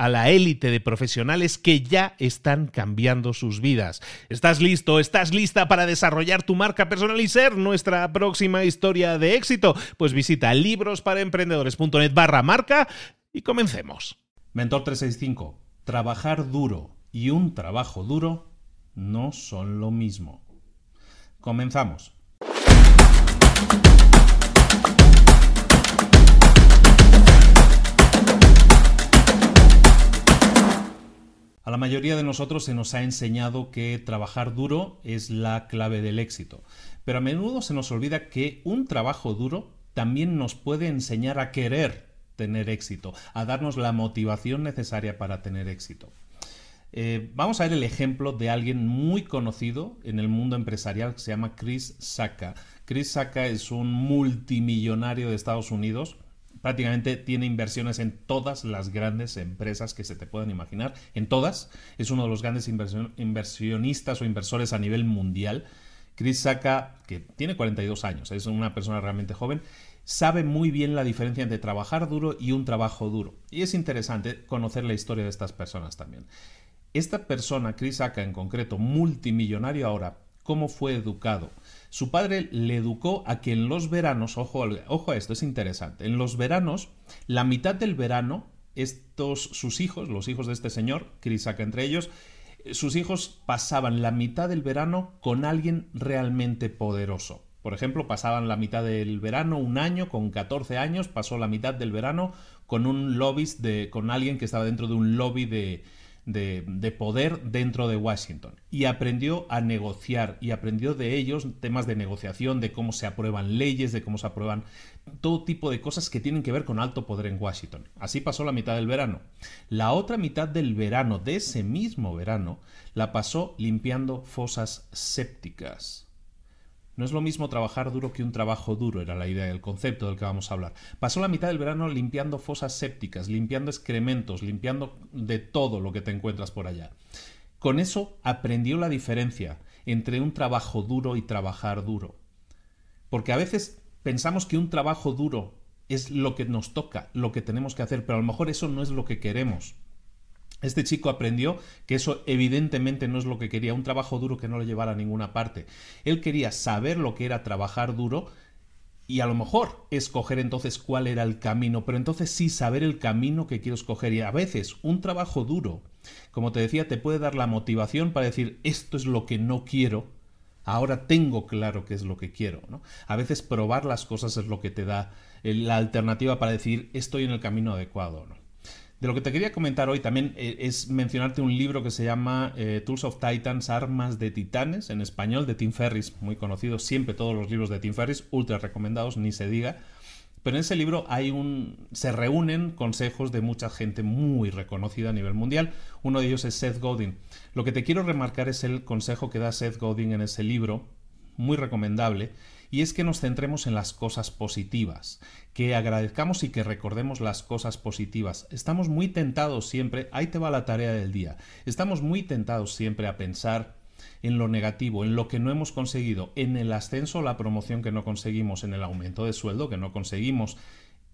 a la élite de profesionales que ya están cambiando sus vidas. ¿Estás listo? ¿Estás lista para desarrollar tu marca personal y ser nuestra próxima historia de éxito? Pues visita librosparaemprendedores.net barra marca y comencemos. Mentor 365. Trabajar duro y un trabajo duro no son lo mismo. Comenzamos. A la mayoría de nosotros se nos ha enseñado que trabajar duro es la clave del éxito, pero a menudo se nos olvida que un trabajo duro también nos puede enseñar a querer tener éxito, a darnos la motivación necesaria para tener éxito. Eh, vamos a ver el ejemplo de alguien muy conocido en el mundo empresarial que se llama Chris Sacca. Chris Sacca es un multimillonario de Estados Unidos, prácticamente tiene inversiones en todas las grandes empresas que se te puedan imaginar, en todas. Es uno de los grandes inversionistas o inversores a nivel mundial. Chris Sacca, que tiene 42 años, es una persona realmente joven, sabe muy bien la diferencia entre trabajar duro y un trabajo duro. Y es interesante conocer la historia de estas personas también. Esta persona, Chris Sacca en concreto, multimillonario ahora, ¿cómo fue educado? Su padre le educó a que en los veranos, ojo, ojo a esto, es interesante, en los veranos, la mitad del verano, estos, sus hijos, los hijos de este señor, Crisaka entre ellos, sus hijos pasaban la mitad del verano con alguien realmente poderoso. Por ejemplo, pasaban la mitad del verano, un año, con 14 años, pasó la mitad del verano con un lobbyist de, con alguien que estaba dentro de un lobby de, de, poder dentro de Washington y aprendió a negociar y aprendió de ellos temas de negociación, de cómo se aprueban leyes, de cómo se aprueban todo tipo de cosas que tienen que ver con alto poder en Washington. Así pasó la mitad del verano. La otra mitad del verano, de ese mismo verano, la pasó limpiando fosas sépticas. No es lo mismo trabajar duro que un trabajo duro, era la idea, el concepto del que vamos a hablar. Pasó la mitad del verano limpiando fosas sépticas, limpiando excrementos, limpiando de todo lo que te encuentras por allá. Con eso aprendió la diferencia entre un trabajo duro y trabajar duro. Porque a veces pensamos que un trabajo duro es lo que nos toca, lo que tenemos que hacer, pero a lo mejor eso no es lo que queremos. Este chico aprendió que eso evidentemente no es lo que quería, un trabajo duro que no lo llevara a ninguna parte. Él quería saber lo que era trabajar duro y a lo mejor escoger entonces cuál era el camino, pero entonces sí saber el camino que quiero escoger. Y a veces un trabajo duro, como te decía, te puede dar la motivación para decir esto es lo que no quiero, ahora tengo claro qué es lo que quiero. A veces probar las cosas es lo que te da eh, la alternativa para decir estoy en el camino adecuado. ¿no? De lo que te quería comentar hoy también eh, es mencionarte un libro que se llama eh, Tools of Titans, Armas de Titanes, en español, de Tim Ferris, muy conocido, siempre todos los libros de Tim Ferris, ultra recomendados, ni se diga. Pero en ese libro hay un. se reúnen consejos de mucha gente muy reconocida a nivel mundial. Uno de ellos es Seth Godin. Lo que te quiero remarcar es el consejo que da Seth Godin en ese libro, muy recomendable, y es que nos centremos en las cosas positivas, que agradezcamos y que recordemos las cosas positivas. Estamos muy tentados siempre, ahí te va la tarea del día, estamos muy tentados siempre a pensar en lo negativo, en lo que no hemos conseguido, en el ascenso la promoción que no conseguimos, en el aumento de sueldo que no conseguimos,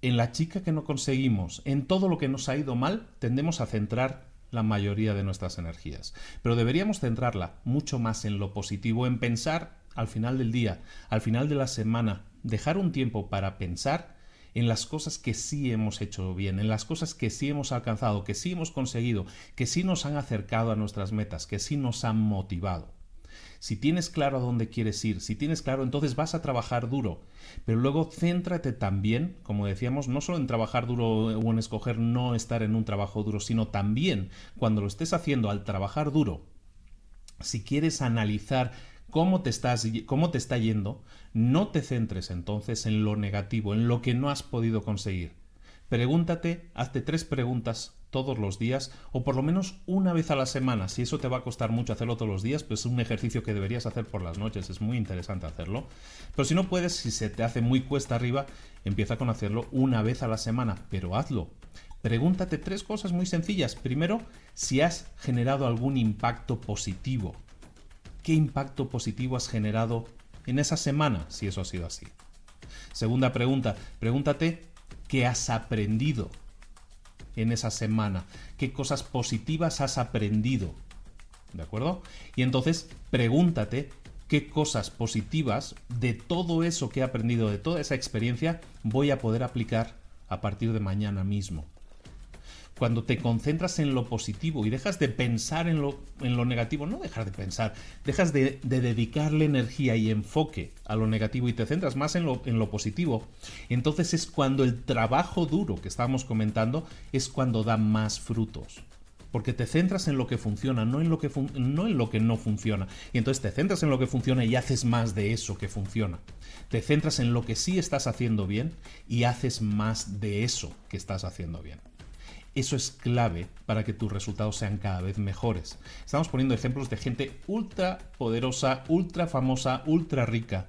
en la chica que no conseguimos, en todo lo que nos ha ido mal, tendemos a centrar la mayoría de nuestras energías. Pero deberíamos centrarla mucho más en lo positivo, en pensar al final del día, al final de la semana, dejar un tiempo para pensar en las cosas que sí hemos hecho bien, en las cosas que sí hemos alcanzado, que sí hemos conseguido, que sí nos han acercado a nuestras metas, que sí nos han motivado. Si tienes claro a dónde quieres ir, si tienes claro, entonces vas a trabajar duro. Pero luego céntrate también, como decíamos, no solo en trabajar duro o en escoger no estar en un trabajo duro, sino también cuando lo estés haciendo al trabajar duro, si quieres analizar cómo te, estás, cómo te está yendo, no te centres entonces en lo negativo, en lo que no has podido conseguir. Pregúntate, hazte tres preguntas todos los días o por lo menos una vez a la semana. Si eso te va a costar mucho hacerlo todos los días, pues es un ejercicio que deberías hacer por las noches, es muy interesante hacerlo. Pero si no puedes, si se te hace muy cuesta arriba, empieza con hacerlo una vez a la semana, pero hazlo. Pregúntate tres cosas muy sencillas. Primero, si has generado algún impacto positivo qué impacto positivo has generado en esa semana, si eso ha sido así. Segunda pregunta, pregúntate qué has aprendido en esa semana, qué cosas positivas has aprendido. ¿De acuerdo? Y entonces pregúntate qué cosas positivas de todo eso que he aprendido, de toda esa experiencia, voy a poder aplicar a partir de mañana mismo cuando te concentras en lo positivo y dejas de pensar en lo, en lo negativo, no dejar de pensar, dejas de, dedicarle energía y enfoque a lo negativo y te centras más en lo, en lo positivo, entonces es cuando el trabajo duro que estábamos comentando es cuando da más frutos. Porque te centras en lo que funciona, no en lo que, no en lo que no funciona. Y entonces te centras en lo que funciona y haces más de eso que funciona. Te centras en lo que sí estás haciendo bien y haces más de eso que estás haciendo bien. Eso es clave para que tus resultados sean cada vez mejores. Estamos poniendo ejemplos de gente ultra poderosa, ultra famosa, ultra rica,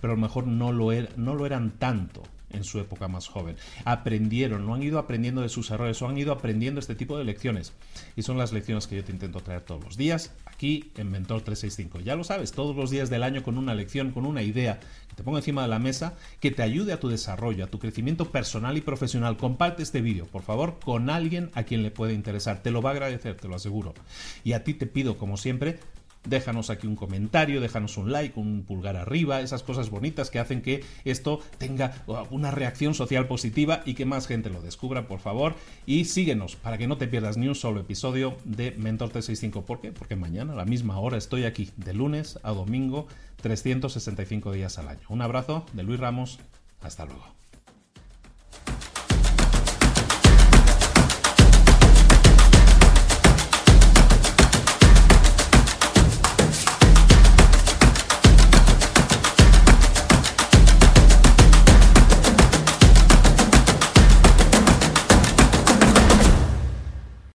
pero a lo mejor no lo, er, no lo eran tanto en su época más joven. Aprendieron, no han ido aprendiendo de sus errores, o han ido aprendiendo este tipo de lecciones. Y son las lecciones que yo te intento traer todos los días aquí en Mentor 365. Ya lo sabes, todos los días del año con una lección, con una idea que te pongo encima de la mesa, que te ayude a tu desarrollo, a tu crecimiento personal y profesional. Comparte este vídeo, por favor, con alguien a quien le puede interesar. Te lo va a agradecer, te lo aseguro. Y a ti te pido, como siempre, déjanos aquí un comentario, déjanos un like, un pulgar arriba, esas cosas bonitas que hacen que esto tenga uh, una reacción social positiva y que más gente lo descubra, por favor. Y síguenos para que no te pierdas ni un solo episodio de Mentor 365. ¿Por qué? Porque mañana a la misma hora estoy aquí, de lunes a domingo, 365 días al año. Un abrazo de Luis Ramos. Hasta luego.